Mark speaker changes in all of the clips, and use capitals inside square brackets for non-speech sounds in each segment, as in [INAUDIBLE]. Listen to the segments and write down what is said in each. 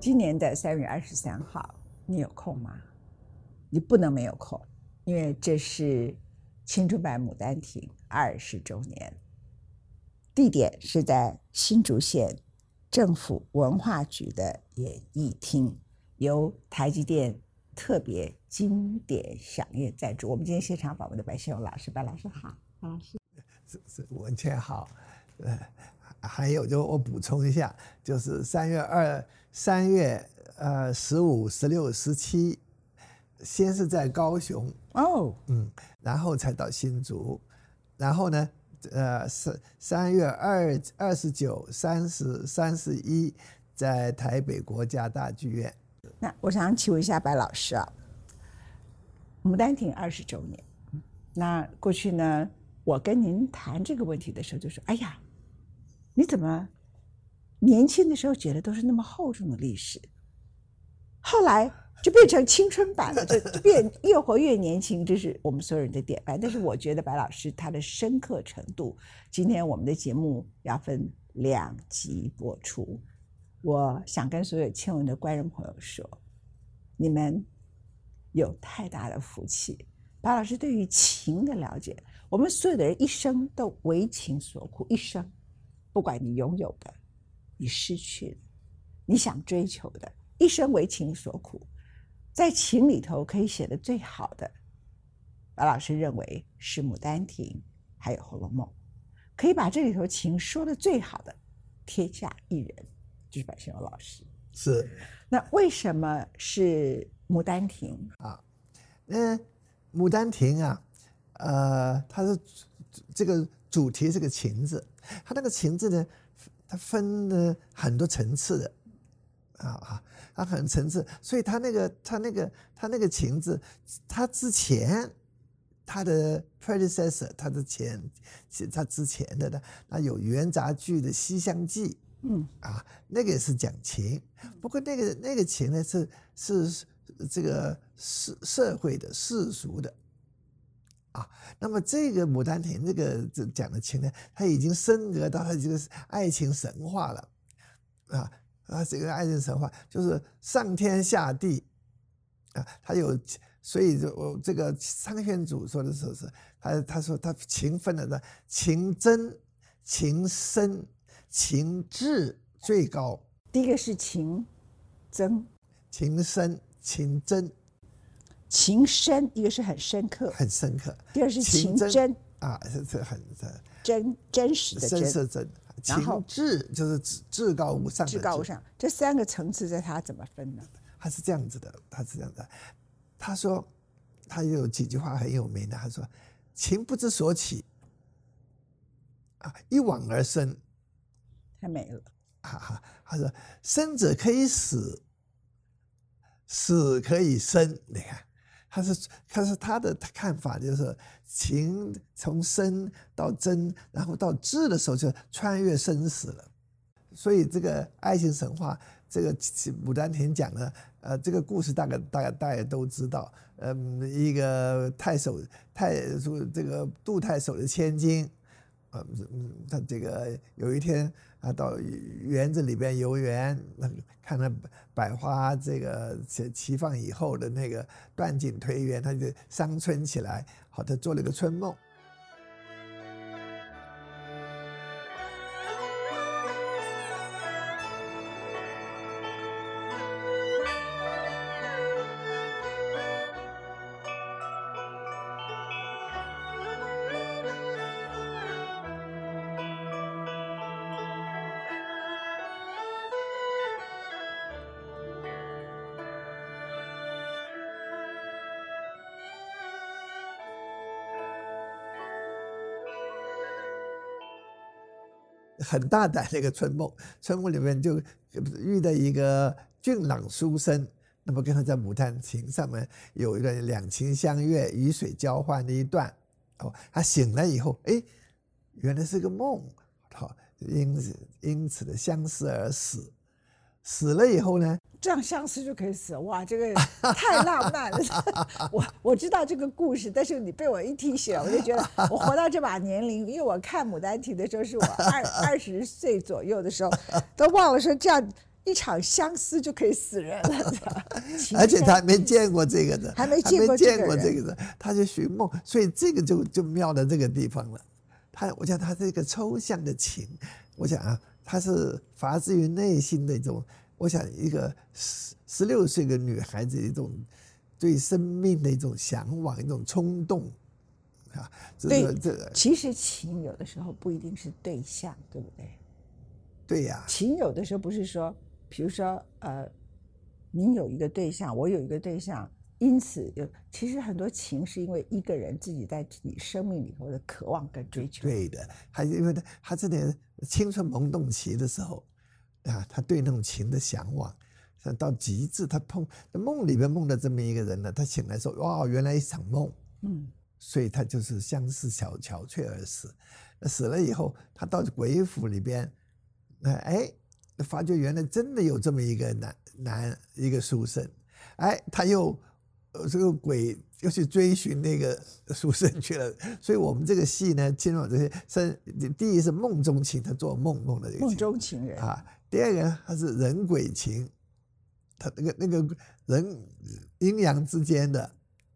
Speaker 1: 今年的三月二十三号，你有空吗？你不能没有空，因为这是青春版《牡丹亭》二十周年。地点是在新竹县政府文化局的演艺厅，由台积电特别经典响宴赞助。我们今天现场访问的白先勇老师，白老师好，白老师
Speaker 2: 是是文倩好，呃，还有就我补充一下，就是三月二、三月呃十五、十六、十七，先是在高雄，
Speaker 1: 哦，
Speaker 2: 嗯，然后才到新竹，然后呢，呃，三三月二二十九、三十、三十一，在台北国家大剧院。
Speaker 1: 那我想请问一下白老师啊，《牡丹亭》二十周年，那过去呢，我跟您谈这个问题的时候，就说：“哎呀，你怎么年轻的时候觉得都是那么厚重的历史，后来就变成青春版了，就变越活越年轻，这是我们所有人的典范。但是我觉得白老师他的深刻程度，今天我们的节目要分两集播出。我想跟所有亲文的观众朋友说，你们有太大的福气。白老师对于情的了解，我们所有的人一生都为情所苦，一生，不管你拥有的，你失去的，你想追求的，一生为情所苦。在情里头可以写的最好的，白老师认为是《牡丹亭》，还有《红楼梦》，可以把这里头情说的最好的，天下一人。就是白先勇老师，
Speaker 2: 是
Speaker 1: 那为什么是《牡丹亭》
Speaker 2: 啊？那《牡丹亭》啊，呃，它是这个主题是个情字，它那个情字呢，它分了很多层次的，啊啊，它很层次，所以它那个它那个它那个情字，它之前它的 predecessor，它的前，它之前的呢，那有元杂剧的《西厢记》。
Speaker 1: 嗯
Speaker 2: 啊，那个也是讲情，不过那个那个情呢是是这个社社会的世俗的，啊，那么这个《牡丹亭》这个这讲的情呢，它已经升格到它这个爱情神话了，啊啊，这个爱情神话就是上天下地，啊，他有，所以就我这个苍玄祖说的时候是，他他说他情分了的情真情深。情至最高，
Speaker 1: 第一个是情真，
Speaker 2: 情深情真，
Speaker 1: 情深一个是很深刻，
Speaker 2: 很深刻。
Speaker 1: 第二是情真
Speaker 2: 啊，是是很
Speaker 1: 真真实的
Speaker 2: 真是真。情至就是至至高无上，
Speaker 1: 至高无上。这三个层次在他怎么分呢？
Speaker 2: 他是这样子的，他是这样的。他说他有几句话很有名的，他说情不知所起，啊，一往而深。
Speaker 1: 太美了，
Speaker 2: 哈哈！他说：“生者可以死，死可以生。”你看，他是他是他的看法，就是情从生到真，然后到智的时候就穿越生死了。所以这个爱情神话，这个《牡丹亭》讲的，呃，这个故事大概大概大家都知道。嗯，一个太守太这个杜太守的千金，嗯，他这个有一天。啊，到园子里边游园，那看到百花这个齐齐放以后的那个断井颓垣，他就伤春起来，好，他做了个春梦。很大胆的一个春梦，春梦里面就遇到一个俊朗书生，那么跟他在牡丹亭上面有一个两情相悦、雨水交换的一段。哦，他醒了以后，哎，原来是个梦，好，因此因此的相思而死。死了以后呢？
Speaker 1: 这样相思就可以死？哇，这个太浪漫了！[LAUGHS] 我我知道这个故事，但是你被我一提醒，我就觉得 [LAUGHS] 我活到这把年龄，因为我看《牡丹亭》的时候是我二二十岁左右的时候，都忘了说这样一场相思就可以死人了，[LAUGHS]
Speaker 2: 而且他没见过这个的，
Speaker 1: 还没
Speaker 2: 他
Speaker 1: 见过这
Speaker 2: 见
Speaker 1: 个人
Speaker 2: 过这个的，他就寻梦，所以这个就就妙在这个地方了。他，我想他这个抽象的情，我想啊，他是发自于内心的一种，我想一个十十六岁的女孩子一种对生命的一种向往，一种冲动啊，这
Speaker 1: 对
Speaker 2: 个这个
Speaker 1: 其实情有的时候不一定是对象，对不对？
Speaker 2: 对呀、
Speaker 1: 情有的时候不是说，比如说呃，你有一个对象，我有一个对象，因此有其实很多情是因为一个人自己在自己生命里头的渴望跟追求。
Speaker 2: 对的，还因为他他这点青春萌动期的时候啊，他对那种情的向往，像到极致，他碰梦里边梦到这么一个人呢，他醒来说哇，原来一场梦，
Speaker 1: 嗯，
Speaker 2: 所以他就是相思憔憔悴而死。那死了以后，他到鬼府里边，那哎，发觉原来真的有这么一个男男一个书生，哎，他又呃这个鬼又去追寻那个书生去了。所以我们这个戏呢，进入这些是第一是梦中情，他做梦梦的这个
Speaker 1: 梦中情人，
Speaker 2: 啊，第二个呢，他是人鬼情，他那个那个人阴阳之间的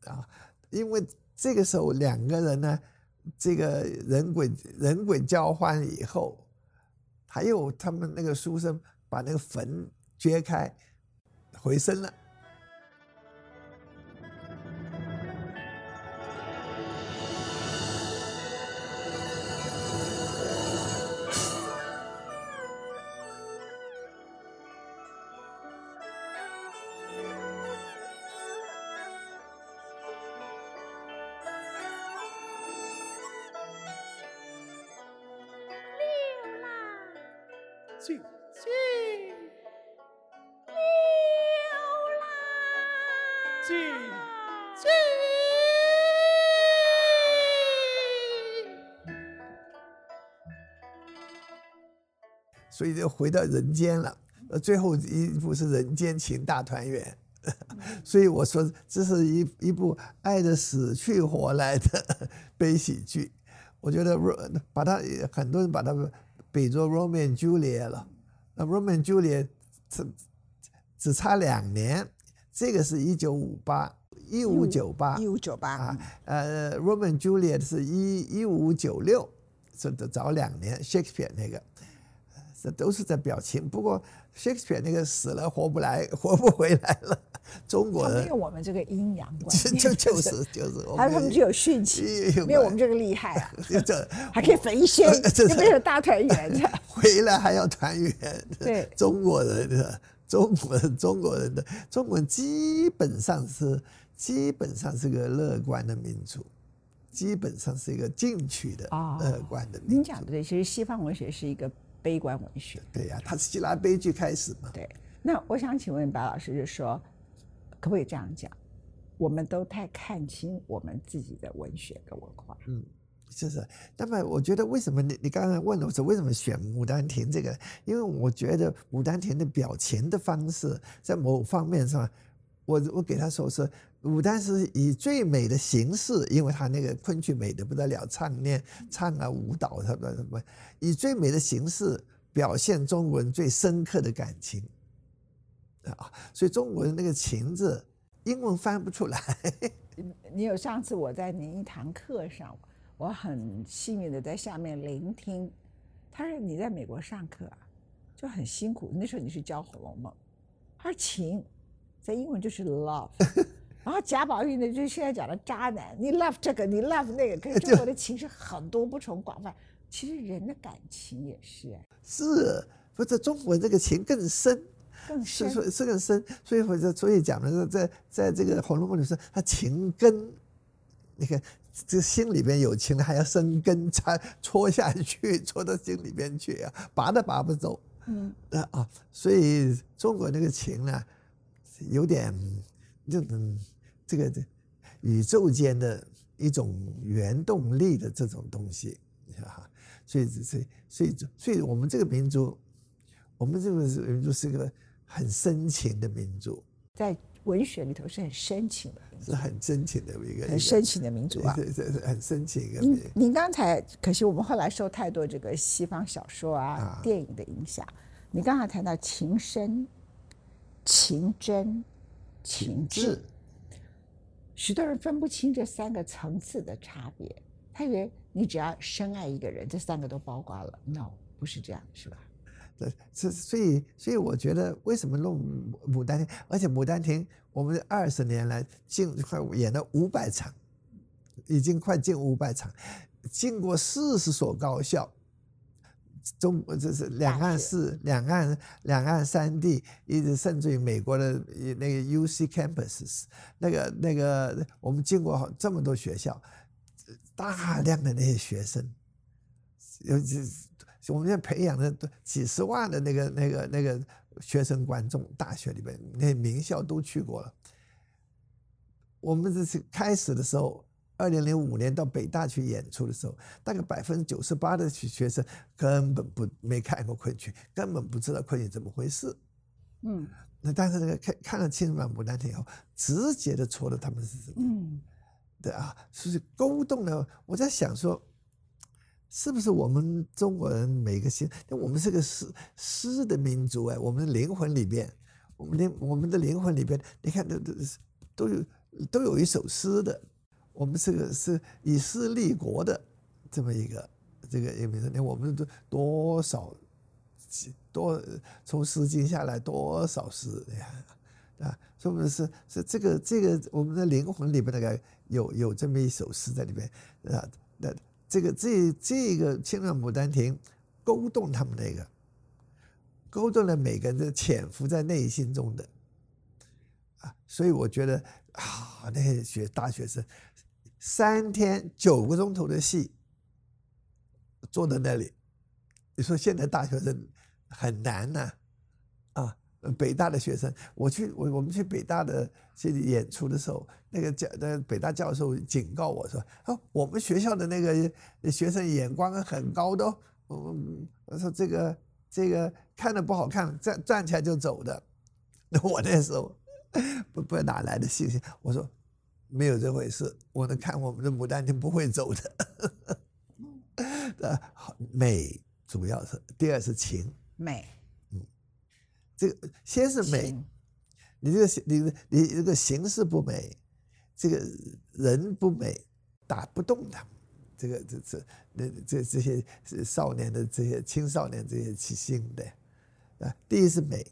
Speaker 2: 啊，因为这个时候两个人呢，这个人鬼人鬼交换以后，还有他们那个书生把那个坟掘开，回生了。
Speaker 3: 去去。
Speaker 2: 所以就回到人间了。最后一部是《人间情大团圆》，[LAUGHS] 所以我说这是一一部爱的死去活来的 [LAUGHS] 悲喜剧。我觉得把它很多人把它比作 Romeo and Juliet 了。那 Romeo and Juliet 只只差两年，这个是一九五八一五九八
Speaker 1: 一五九八
Speaker 2: 啊，呃，Romeo and Juliet 是一一五九六，这得早两年。Shakespeare 那个，这都是在表情。不过 Shakespeare 那个死了活不来，活不回来了。中国人
Speaker 1: 没有我们这个阴阳观
Speaker 2: 就，就就是就是我们
Speaker 1: 他他们只有殉情，没有我们这个厉害啊，[LAUGHS]
Speaker 2: 这
Speaker 1: 还可以焚仙，
Speaker 2: 这
Speaker 1: 就没有大团圆的。[LAUGHS]
Speaker 2: 回来还要团圆。[LAUGHS]
Speaker 1: 对
Speaker 2: 中国人的中国人中国人的中国人基本上是基本上是个乐观的民族，基本上是一个进取的
Speaker 1: 哦
Speaker 2: 乐观的民族。
Speaker 1: 您讲的对，其实西方文学是一个悲观文学。
Speaker 2: 对呀、他是希腊悲剧开始嘛。
Speaker 1: 对，那我想请问白老师，就是说可不可以这样讲？我们都太看清我们自己的文学跟文化。
Speaker 2: 嗯就是，那么我觉得为什么你你刚才问了我说为什么选《牡丹亭》这个？因为我觉得《牡丹亭》的表情的方式在某方面上，我我给他说是牡丹是以最美的形式，因为他那个昆曲美的不得了，唱念唱啊舞蹈什么什么，以最美的形式表现中国人最深刻的感情啊，所以中国人那个情字英文翻不出来。[LAUGHS]
Speaker 1: 你有上次我在您一堂课上，我很幸运的在下面聆听。他说你在美国上课啊，就很辛苦。那时候你是教《红楼梦》，他说情在英文就是 love，然后贾宝玉呢就是现在讲的渣男，你 love 这个，你 love 那个，可是中国的情是很多不同广泛。其实人的感情也是哎，
Speaker 2: 是，不是中国这个情更深，
Speaker 1: 更深。
Speaker 2: 是是是更深，所以或者所以讲的是在在这个《红楼梦》里说，他情根，你看这心里边有情，还要生根，插戳下去，戳到心里边去啊，拔都拔不走。
Speaker 1: 嗯，
Speaker 2: 啊啊，所以中国那个情呢，有点这种这个这宇宙间的一种原动力的这种东西，啊，所以所以所以所以我们这个民族，我们这个民族是个很深情的民族，
Speaker 1: 在文学里头是很深情的，
Speaker 2: 是很深情的一个
Speaker 1: 很深情的民族啊。
Speaker 2: 对对对，很深情一个
Speaker 1: 您
Speaker 2: 民。
Speaker 1: 您刚才可惜我们后来受太多这个西方小说啊、
Speaker 2: 啊
Speaker 1: 电影的影响，你刚才谈到情深、情真、情志，许多人分不清这三个层次的差别，他以为你只要深爱一个人，这三个都包括了。No，不是这样，是吧？
Speaker 2: 对，这所以所以我觉得为什么弄《牡丹亭》，而且《牡丹亭》我们二十年来近快演了五百场，已经快近五百场，进过四十所高校。中这是两岸四两岸两岸三地，一直甚至于美国的那个 U C campuses，那个那个我们经过好这么多学校，大量的那些学生，尤其我们现在培养的几十万的那个那个那个学生观众，大学里面那些名校都去过了。我们这是开始的时候。二零零五年到北大去演出的时候，大概百分之九十八的学生根本不没看过昆曲，根本不知道昆曲怎么回事。嗯，那但是那个看看了《青版牡丹亭》以后，直接的戳了他们是什么？嗯，对啊，所以勾动了。我在想说，是不是我们中国人每个心，我们是个诗诗的民族哎，我们的灵魂里边，我们灵我们的灵魂里边，你看都都都有都有一首诗的。我们这个是以诗立国的这么一个这个一个名字，我们都多少多从《诗经》下来多少诗呀？啊，说不是是这个这个我们的灵魂里边那个有有这么一首诗在里边啊？那这个这这个《青浪牡丹亭》勾动他们那个，勾动了每个人的潜伏在内心中的啊，所以我觉得啊，那些学大学生。三天九个钟头的戏，坐在那里，你说现在大学生很难呐，啊，北大的学生，我去我我们去北大的去演出的时候，那个教那北大教授警告我说，哦，我们学校的那个学生眼光很高的，嗯，我说这个这个看着不好看，站站起来就走的，[LAUGHS] 那我那时候不不哪来的信心？我说。没有这回事，我能看我们的牡丹亭不会走的。[LAUGHS] 呃，美主要是，第二是情
Speaker 1: 美。
Speaker 2: 嗯，这个先是美，你这个你你这个形式不美，这个人不美，打不动他。这个这这那这这些少年的这些青少年这些起心的啊，第一是美，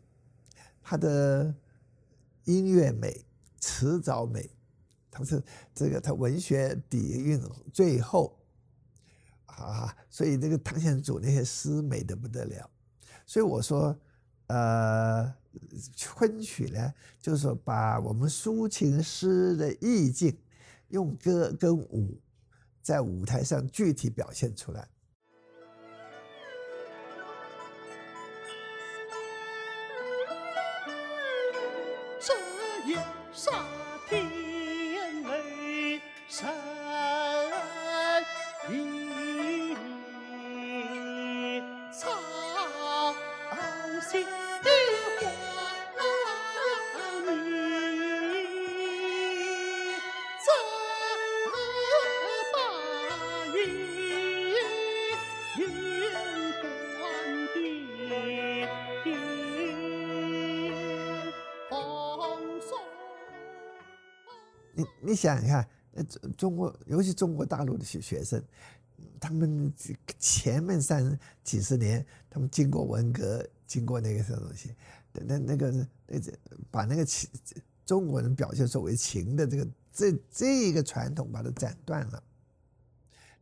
Speaker 2: 他的音乐美，词藻美。他是这个，他文学底蕴最后啊，所以这个唐玄祖那些诗美得不得了。所以我说，呃，昆曲呢，就是说把我们抒情诗的意境，用歌跟舞，在舞台上具体表现出来。你想想看，呃，中中国，尤其中国大陆的学学生，他们前面三几十年，他们经过文革，经过那个什么东西，那那个那这把那个情中国人表现所谓情的这个这这一个传统把它斩断了。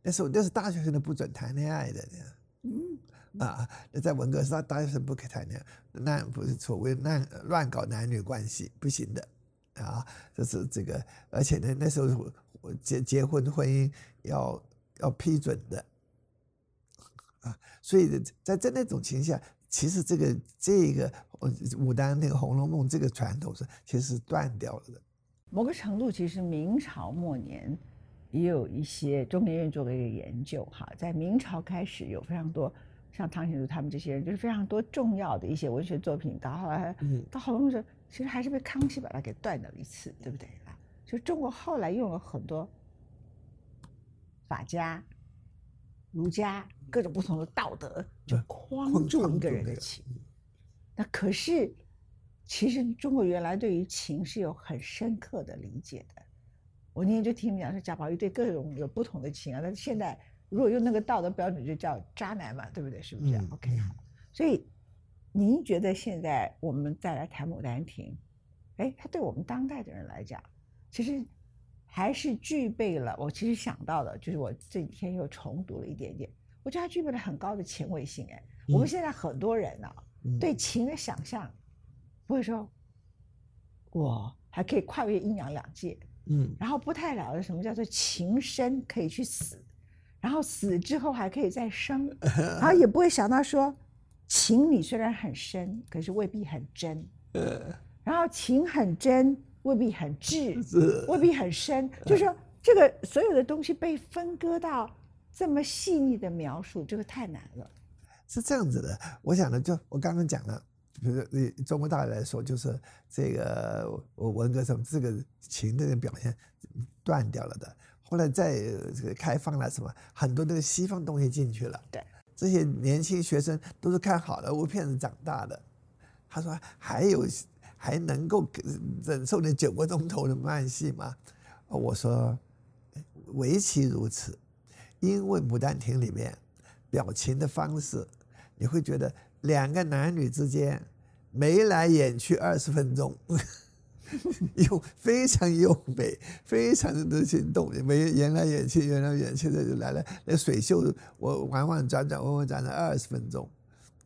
Speaker 2: 那时候那是大学生都不准谈恋爱的，嗯啊，那在文革时，大学生不可以谈恋爱，那不是所谓乱乱搞男女关系不行的。啊，就是这个，而且呢，那时候结结婚婚姻要要批准的，啊，所以在在那种情况下，其实这个这个牡丹那个《红楼梦》这个传统是其实是断掉了的。
Speaker 1: 某个程度，其实明朝末年也有一些中研院做了一个研究，哈，在明朝开始有非常多像汤显祖他们这些人，就是非常多重要的一些文学作品，到后来到《红楼梦》其实还是被康熙把它给断掉了一次，对不对啊？就中国后来用了很多法家、儒家各种不同的道德，就框住一个人的情。那可是，其实中国原来对于情是有很深刻的理解的。我那天就听你们讲说贾宝玉对各种有不同的情啊，但是现在如果用那个道德标准，就叫渣男嘛，对不对？是不是、
Speaker 2: 嗯
Speaker 1: o k 好。所以您觉得现在我们再来谈《牡丹亭》，哎，它对我们当代的人来讲，其实还是具备了。我其实想到的，就是我这几天又重读了一点点，我觉得它具备了很高的前卫性。哎，我们
Speaker 2: 嗯
Speaker 1: 现在很多人呢、
Speaker 2: 嗯
Speaker 1: 对情的想象，不会说，我还可以跨越阴阳两界，
Speaker 2: 嗯
Speaker 1: 然后不太了解什么叫做情深可以去死，然后死之后还可以再生，[LAUGHS] 然后也不会想到说，情理虽然很深，可是未必很真，
Speaker 2: 呃。
Speaker 1: 然后情很真未必很挚，未必很深，就是说这个所有的东西被分割到这么细腻的描述，这个太难了。
Speaker 2: 是这样子的，我想呢，就我刚刚讲了，比如说中国大陆来说，就是这个我文革时候这个情的表现断掉了的，后来再呃这个开放了什么，很多那个西方东西进去了。
Speaker 1: 对，
Speaker 2: 这些年轻学生都是看好莱坞片子长大的，他说还有还能够忍受那九个钟头的慢戏吗？我说唯其如此，因为《牡丹亭》里面表情的方式，你会觉得两个男女之间眉来眼去二十分钟，[LAUGHS] 又非常优美，非常的心动，眉眼来眼去，眼来眼去的就来了。那水袖我弯弯转转，弯弯转转二十分钟，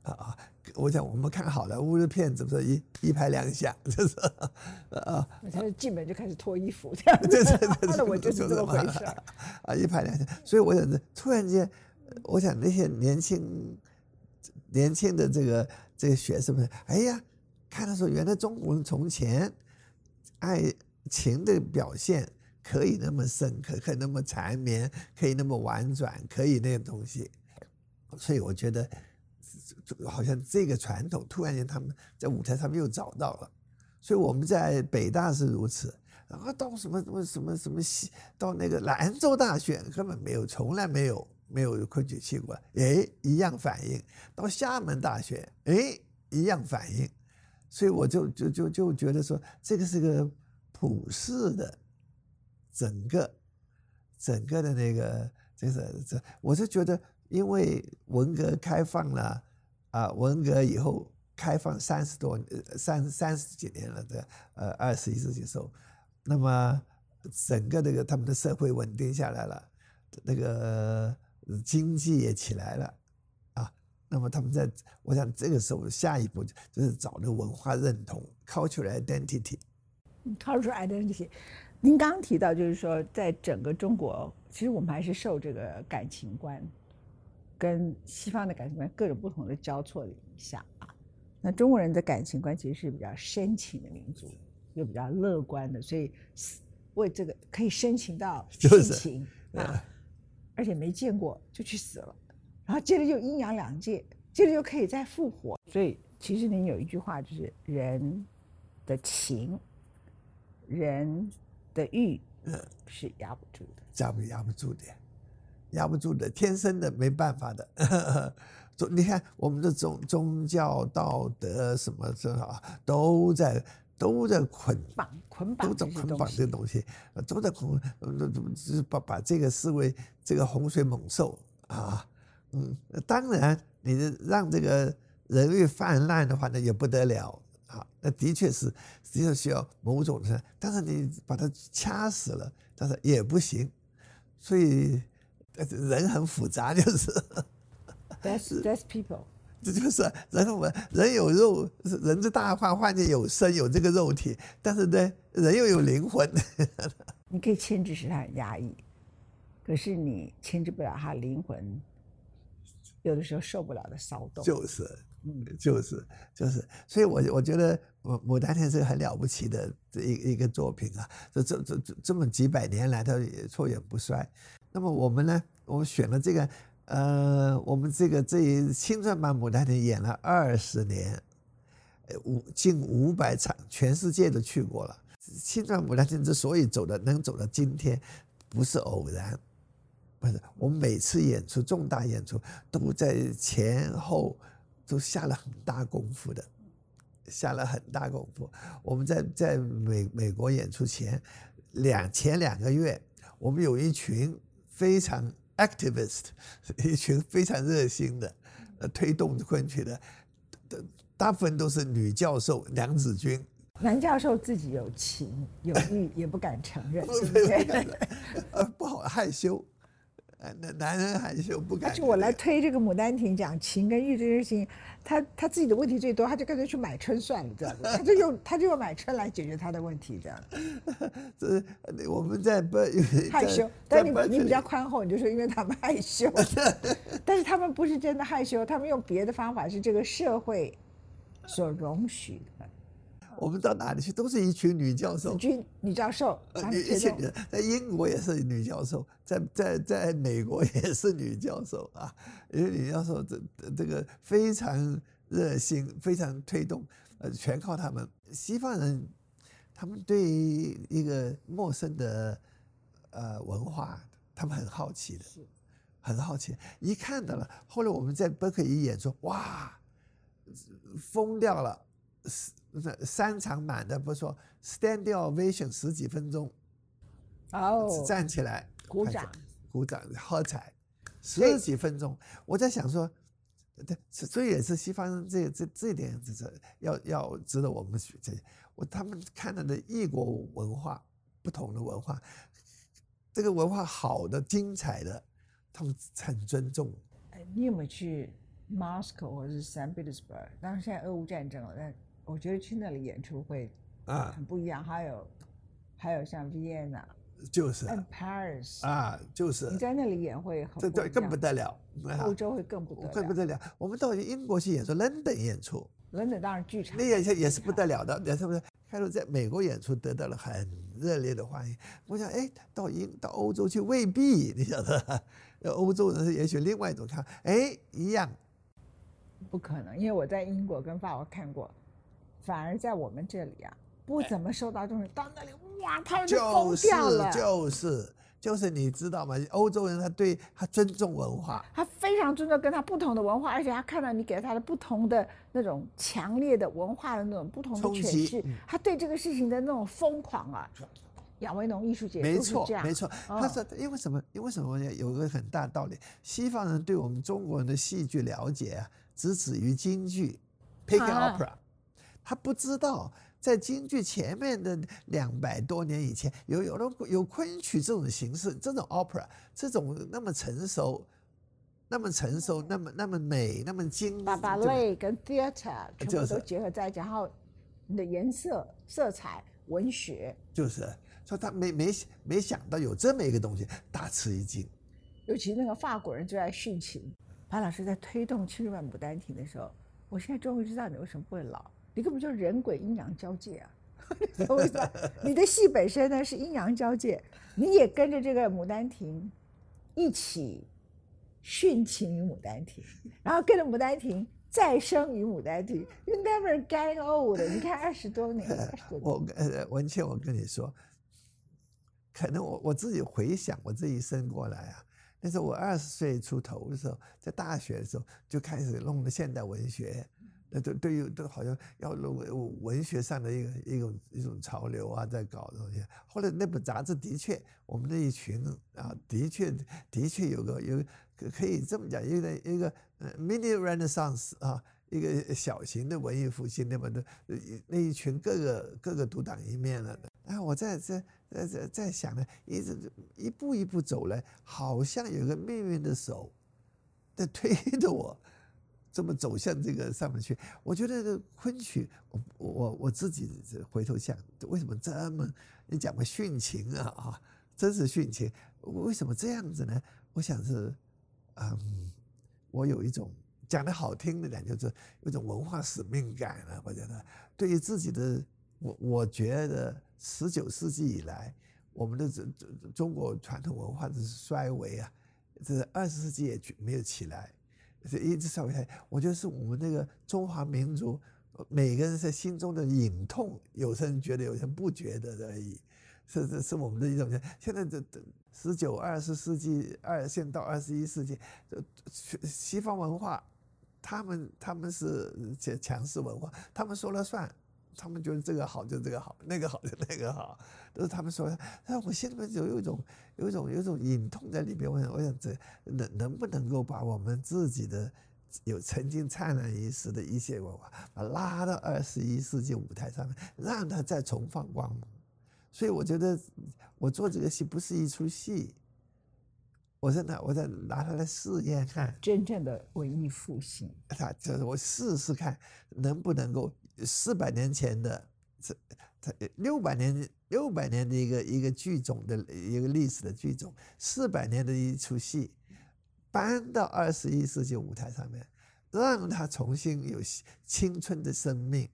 Speaker 2: 啊啊！我想我们看好了，乌的片子不是一一拍两响，[LAUGHS] 就是啊，
Speaker 1: 他就进门就开始脱衣服这样子，
Speaker 2: 对对对 [LAUGHS]
Speaker 1: 我就是这么回事儿。
Speaker 2: 啊，一拍两响。所以我想，突然间，呃我想那些年轻年轻的这个这个学生们，哎呀，看的时候原来中国人从前爱情的表现可以那么深刻，可以那么缠绵，可以那么婉转，可以那个东西。所以我觉得，好像这个传统突然间他们在舞台上面又找到了。所以我们在北大是如此，然后到什么什么什么什么西，到那个兰州大学根本没有，从来没有没有昆曲戏过，哎，一样反应。到厦门大学，哎，一样反应。所以我就就就就觉得说，这个是个普世的，整个整个的那个，这是这，我是觉得，因为文革开放了啊，文革以后开放三十多三三十几年了的，呃，二十一世纪时候，那么整个这个他们的社会稳定下来了，那个经济也起来了。啊，那么他们在，我想这个时候下一步就是找那个文化认同 （cultural identity）。
Speaker 1: cultural identity。您刚刚提到，就是说，在整个中国，其实我们还是受这个感情观跟西方的感情观各种不同的交错的影响啊。那中国人的感情观其实是比较深情的民族，又比较乐观的，所以为这个可以深情到
Speaker 2: 就是
Speaker 1: 性情啊，而且没见过就去死了，然后接着就阴阳两界，接着就可以再复活。所以其实您有一句话就是人的情。人的欲是压不住的。
Speaker 2: 压不压不住的，压不住的，天生的，没办法的。[LAUGHS] 宗你看我们的宗宗教、道德什么这啊，都在都在捆
Speaker 1: 绑捆绑
Speaker 2: 都在捆绑这个东西，呃都在捆，把把这个视为这个洪水猛兽啊，嗯，当然你让这个人欲泛滥的话，呢也不得了啊，那的确是的确需要某种的，但是你把它掐死了，但是也不行，所以呃人很复杂，就是。
Speaker 1: That's that's people。
Speaker 2: 这就是人我们人有肉，人之大患，患者有身，有这个肉体，但是呢，人又有灵魂。[LAUGHS]
Speaker 1: 你可以牵制使他很压抑，可是你牵制不了他灵魂，有的时候受不了的骚动。
Speaker 2: 就是，
Speaker 1: 嗯
Speaker 2: 就是，就是，所以我我觉得《牡牡丹亭》是很了不起的这一一个作品啊，这这这这这么几百年来，它也错眼不衰。那么我们呢，我们选了这个，呃，我们这个这一青春版《牡丹亭》演了二十年，呃五近五百场，全世界都去过了。青春牡丹亭之所以走的能走到今天，不是偶然。不是，我们每次演出重大演出都在前后都下了很大功夫的，下了很大功夫。我们在在美美国演出前两前两个月，我们有一群非常 activist，一群非常热心的，呃，推动昆曲的，大大部分都是女教授梁子君。
Speaker 1: 男教授自己有情有欲，也不敢承认，[LAUGHS] 对不对？
Speaker 2: 呃，不好害羞，呃，男男人害羞不敢。
Speaker 1: 而且我来推这个《牡丹亭》，讲情跟欲这件事情，他他自己的问题最多，他就干脆去买春算了，这样子，他就用他就用买春来解决他的问题，这样。[LAUGHS]
Speaker 2: 这是呃我们在不 [LAUGHS]
Speaker 1: 害羞，但你你比较宽厚，你就说因为他们害羞，[LAUGHS] 但是他们不是真的害羞，他们用别的方法，是这个社会所容许的。
Speaker 2: 我们到哪里去都是一群女教授
Speaker 1: 子，君女教授，
Speaker 2: 呃女一群女在英国也是女教授，在在在美国也是女教授啊，因为女教授这这个非常热心，非常推动，呃，全靠他们。西方人他们对于一个陌生的呃文化，他们很好奇的，很好奇，一看到了。后来我们在伯克一演出，哇，疯掉了，三三场满的，不说 standing ovation 十几分钟，
Speaker 1: 哦，
Speaker 2: 站起来
Speaker 1: 鼓掌
Speaker 2: 鼓掌喝彩，十几分钟。我在想说，对，所以也是西方人这这这点，就是要要值得我们学这我他们看到的异国文化，不同的文化，这个文化好的、精彩的，他们很尊重。
Speaker 1: 哎你有没有去 Moscow 或者是 Saint Petersburg？当然现在俄乌战争了，但我觉得去那里演出会
Speaker 2: 啊
Speaker 1: 很不一样。还有还有像 Vienna
Speaker 2: 就是
Speaker 1: 和 Paris，
Speaker 2: 啊，就是
Speaker 1: 你在那里演会很
Speaker 2: 这这更
Speaker 1: 不
Speaker 2: 得了，啊
Speaker 1: 欧洲会更不得了。
Speaker 2: 更不得了。我们到英国去演出，London 演出
Speaker 1: ，，London 当然剧场
Speaker 2: 那也是也是不得了的，也是不是？开头在美国演出得到了很热烈的欢迎。我想，哎，到英到欧洲去未必，你晓得欧洲人是也许另外一种看，哎，一样，
Speaker 1: 不可能，因为我在英国跟法国看过，反而在我们这里啊，不怎么受到重视。到那里哇，他们就疯
Speaker 2: 就是
Speaker 1: 掉了。
Speaker 2: 就是就是你知道吗？欧洲人他对他尊重文化，
Speaker 1: 他非常尊重跟他不同的文化，而且他看到你给他的不同的那种强烈的文化的那种不同的
Speaker 2: 冲
Speaker 1: 诠释他对这个事情的那种疯狂啊，亚维农艺术节
Speaker 2: 没错没错。
Speaker 1: 哦
Speaker 2: 他说，因为什么？因为什么呢？有一个很大道理，西方人对我们中国人的戏剧了解啊，只止于京剧 p i c k
Speaker 1: 啊
Speaker 2: opera，他不知道。在京剧前面的两百多年以前，有有了有昆曲这种形式，这种 opera，这种那么成熟，那么成熟，那么那么美，那么精，
Speaker 1: 把把
Speaker 2: 对吧
Speaker 1: ballet 跟 theater 全
Speaker 2: 就是
Speaker 1: 部都结合在一起，然后你的颜色、色彩、文学，
Speaker 2: 就是说他没没没想到有这么一个东西，大吃一惊。
Speaker 1: 尤其那个法国人最爱殉情。白老师在推动青春版牡丹亭的时候，我现在终于知道你为什么不会老，你根本就人鬼阴阳交界啊！[LAUGHS] 你？的戏本身呢是阴阳交界，你也跟着这个牡丹亭一起殉情于牡丹亭，然后跟着牡丹亭再生于牡丹亭，You never get old。你看二十多年，
Speaker 2: 我呃，文倩，我跟你说，可能我我自己回想我这一生过来啊，那时候我二十岁出头的时候，在大学的时候就开始弄的现代文学，那对对于都好像要弄文文学上的一个一种一种潮流啊，在搞东西。后来那本杂志的确，我们那一群啊，的确的确有个有个可以这么讲，一个一个呃 mini renaissance 啊。一个小型的文艺复兴，那么的那一群各个各个独当一面了的。然后我在在在在在想呢，一直一步一步走来，好像有个命运的手在推着我这么走向这个上面去。我觉得昆曲，我我我自己回头想，为什么这么你讲个殉情啊啊，真是殉情。为什么这样子呢？我想是，嗯，我有一种。讲的好听的点，就是有一种文化使命感了、我觉得，对于自己的，我我觉得十九世纪以来，我们的中中中国传统文化的衰微啊，这二十世纪也没有起来，一直稍微。我觉得是我们那个中华民族每个人在心中的隐痛，有些人觉得，有些人不觉得而已。是是是我们的一种，现在这这十九二十世纪二现到二十一世纪，这西方文化。他们他们是强强势文化，他们说了算，他们觉得这个好就这个好，那个好就那个好，都是他们说的。但我心里面有有一种有一种有一种隐痛在里边，我想我想这能能不能够把我们自己的有曾经灿烂一时的一些文化，把拉到二十一世纪舞台上面，让它再重放光芒。所以我觉得我做这个戏不是一出戏。我在拿，我在拿它来试验看，
Speaker 1: 真正的文艺复兴。
Speaker 2: 他就是我试试看，能不能够四百年前的这，它六百年六百年的一个一个剧种的一个历史的剧种，四百年的一出戏，搬到二十一世纪舞台上面，让它重新有青春的生命。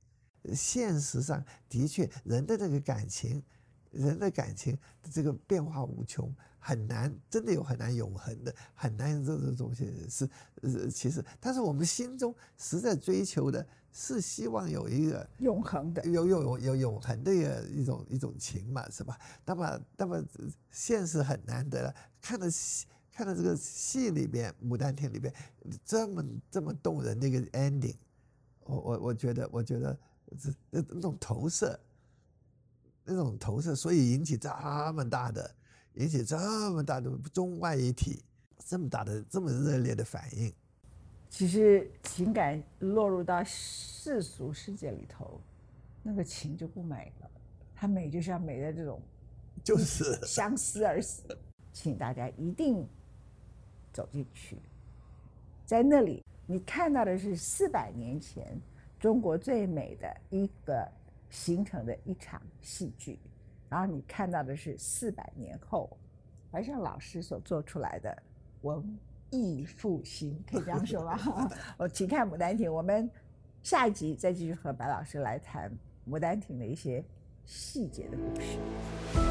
Speaker 2: 现实上的确，人的这个感情。人的感情这个变化无穷，很难，真的有很难永恒的，很难这种东西是呃，其实，但是我们心中实在追求的是希望有一个
Speaker 1: 永恒的，
Speaker 2: 有有有有永恒的一种一种情嘛，是吧？那么那么现实很难得了，看到戏看到这个戏里边《牡丹亭》里边这么这么动人的一个 ending，我我我觉得我觉得这那那种投射。那种投射，所以引起这么大的，引起这么大的中外一体，这么大的这么热烈的反应。
Speaker 1: 其实情感落入到世俗世界里头，那个情就不美了。它美就是要美在这种，
Speaker 2: 就是 [LAUGHS]
Speaker 1: 相思而死。请大家一定走进去，在那里你看到的是四百年前中国最美的一个。形成的一场戏剧，然后你看到的是四百年后白尚老师所做出来的文艺复兴，可以这样说吧？[LAUGHS] 我请看《牡丹亭》，我们下一集再继续和白老师来谈《牡丹亭》的一些细节的故事。